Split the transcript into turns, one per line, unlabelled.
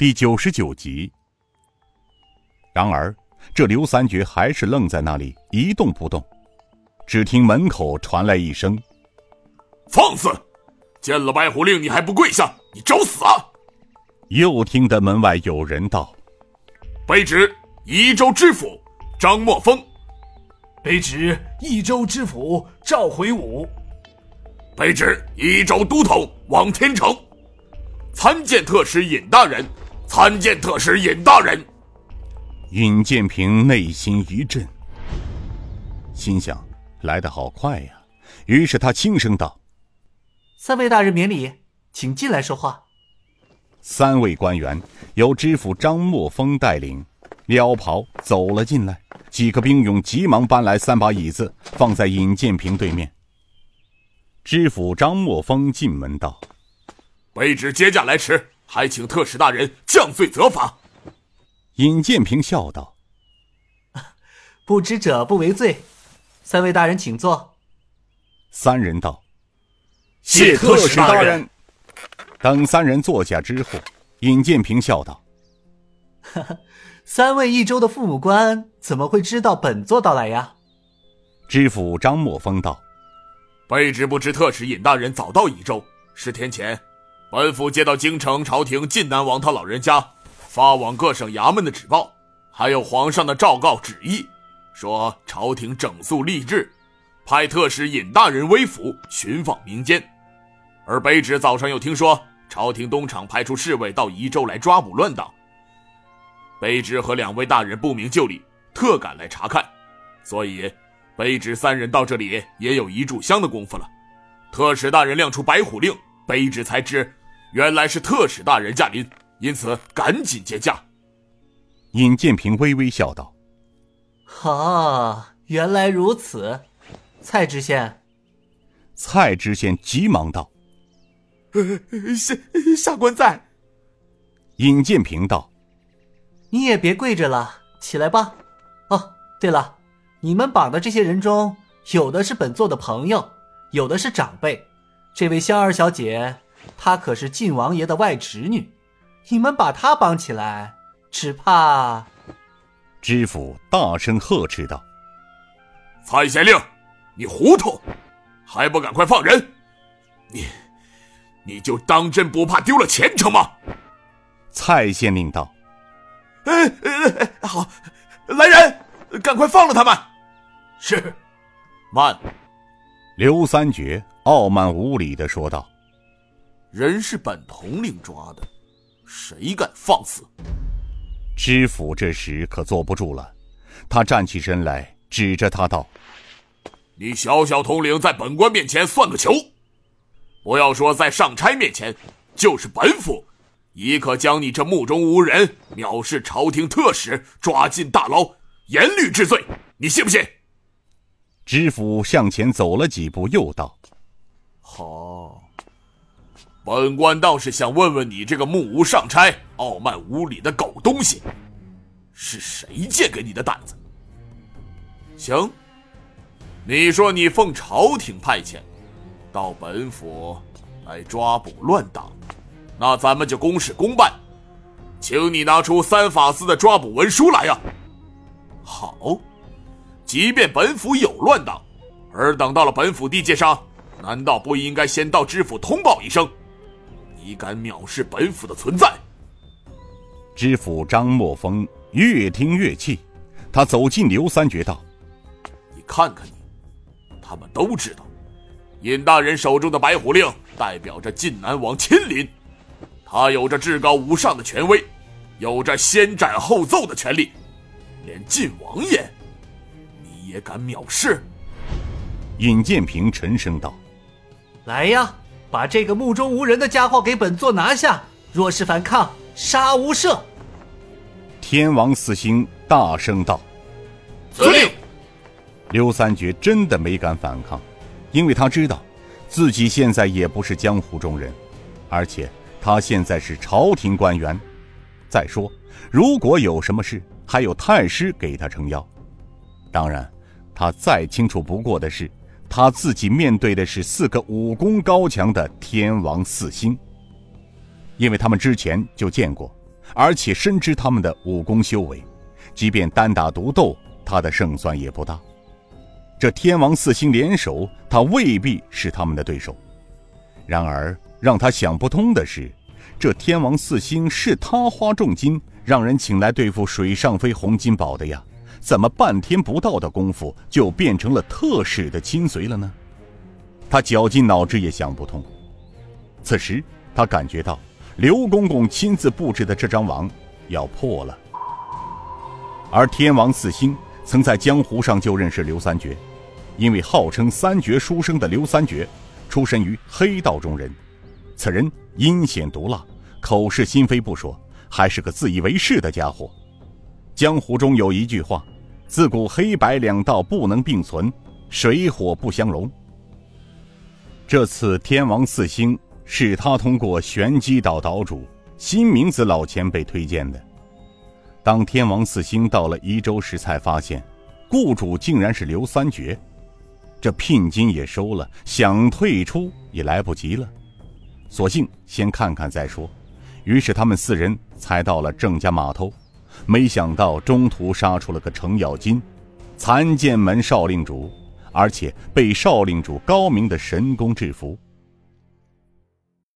第九十九集。然而，这刘三绝还是愣在那里一动不动。只听门口传来一声：“
放肆！见了白虎令你还不跪下？你找死啊！”
又听得门外有人道：“
卑职宜州知府张墨峰。”
卑职益州知府赵回武，
卑职益州都统王天成，参见特使尹大人，参见特使尹大人。
尹建平内心一震，心想来得好快呀，于是他轻声道：“
三位大人免礼，请进来说话。”
三位官员由知府张墨峰带领，撩袍走了进来。几个兵勇急忙搬来三把椅子，放在尹建平对面。知府张墨峰进门道：“
卑职接驾来迟，还请特使大人降罪责罚。”
尹建平笑道：“
不知者不为罪，三位大人请坐。”
三人道：“
谢特使大人。”
等三人坐下之后，尹建平笑道：“
哈哈。”三位益州的父母官怎么会知道本座到来呀？
知府张墨峰道：“
卑职不知特使尹大人早到益州。十天前，本府接到京城朝廷晋南王他老人家发往各省衙门的旨报，还有皇上的诏告旨意，说朝廷整肃吏治，派特使尹大人微服寻访民间。而卑职早上又听说，朝廷东厂派出侍卫到宜州来抓捕乱党。”卑职和两位大人不明就里，特赶来查看，所以，卑职三人到这里也有一炷香的功夫了。特使大人亮出白虎令，卑职才知，原来是特使大人驾临，因此赶紧接驾。
尹建平微微笑道：“
啊，原来如此。”蔡知县，
蔡知县急忙道：“呃
下下官在。”
尹建平道。
你也别跪着了，起来吧。哦，对了，你们绑的这些人中，有的是本座的朋友，有的是长辈。这位香儿小姐，她可是晋王爷的外侄女，你们把她绑起来，只怕……
知府大声呵斥道：“
蔡县令，你糊涂，还不赶快放人！你，你就当真不怕丢了前程吗？”
蔡县令道。
哎哎哎！好，来人，赶快放了他们。
是。
慢。
刘三绝傲慢无礼的说道：“
人是本统领抓的，谁敢放肆？”
知府这时可坐不住了，他站起身来，指着他道：“
你小小统领在本官面前算个球！不要说在上差面前，就是本府。”亦可将你这目中无人、藐视朝廷特使抓进大牢，严律治罪。你信不信？
知府向前走了几步，又道：“
好，本官倒是想问问你这个目无上差、傲慢无礼的狗东西，是谁借给你的胆子？行，你说你奉朝廷派遣，到本府来抓捕乱党。”那咱们就公事公办，请你拿出三法司的抓捕文书来呀！好，即便本府有乱党，而等到了本府地界上，难道不应该先到知府通报一声？你敢藐视本府的存在？
知府张墨风越听越气，他走近刘三绝道：“
你看看你，他们都知道，尹大人手中的白虎令代表着晋南王亲临。”他有着至高无上的权威，有着先斩后奏的权利，连晋王爷，你也敢藐视？
尹建平沉声道：“
来呀，把这个目中无人的家伙给本座拿下！若是反抗，杀无赦！”
天王四星大声道：“
遵令。”
刘三绝真的没敢反抗，因为他知道，自己现在也不是江湖中人，而且。他现在是朝廷官员，再说，如果有什么事，还有太师给他撑腰。当然，他再清楚不过的是，他自己面对的是四个武功高强的天王四星，因为他们之前就见过，而且深知他们的武功修为，即便单打独斗，他的胜算也不大。这天王四星联手，他未必是他们的对手。然而，让他想不通的是，这天王四星是他花重金让人请来对付水上飞洪金宝的呀，怎么半天不到的功夫就变成了特使的亲随了呢？他绞尽脑汁也想不通。此时，他感觉到刘公公亲自布置的这张网要破了。而天王四星曾在江湖上就认识刘三绝。因为号称三绝书生的刘三绝，出身于黑道中人。此人阴险毒辣，口是心非不说，还是个自以为是的家伙。江湖中有一句话：“自古黑白两道不能并存，水火不相容。”这次天王四星是他通过玄机岛岛主新名字老前辈推荐的。当天王四星到了宜州时，才发现雇主竟然是刘三绝。这聘金也收了，想退出也来不及了，索性先看看再说。于是他们四人才到了郑家码头，没想到中途杀出了个程咬金，残剑门少令主，而且被少令主高明的神功制服。